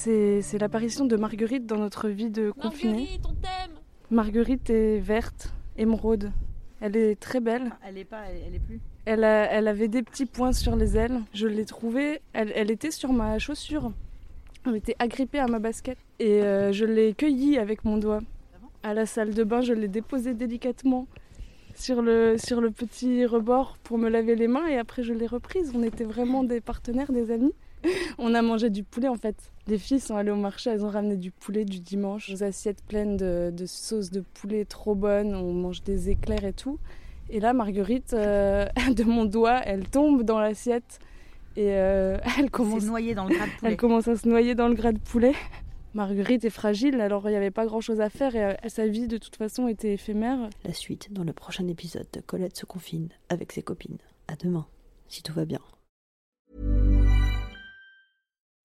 C'est l'apparition de Marguerite dans notre vie de confinée. Marguerite est verte, émeraude. Elle est très belle. Elle est pas, elle, elle est plus. Elle, a- elle avait des petits points sur les ailes. Je l'ai trouvée. Elle, elle était sur ma chaussure. Elle était agrippée à ma basket. Et euh, je l'ai cueillie avec mon doigt. À la salle de bain, je l'ai déposée délicatement sur le, sur le petit rebord pour me laver les mains. Et après, je l'ai reprise. On était vraiment des partenaires, des amis. On a mangé du poulet en fait. Les filles sont allées au marché, elles ont ramené du poulet du dimanche, des assiettes pleines de, de sauce de poulet trop bonnes, on mange des éclairs et tout. Et là, Marguerite, euh, de mon doigt, elle tombe dans l'assiette et euh, elle, commence, dans le gras de poulet. elle commence à se noyer dans le gras de poulet. Marguerite est fragile, alors il n'y avait pas grand chose à faire et euh, sa vie de toute façon était éphémère. La suite dans le prochain épisode de Colette se confine avec ses copines. À demain, si tout va bien.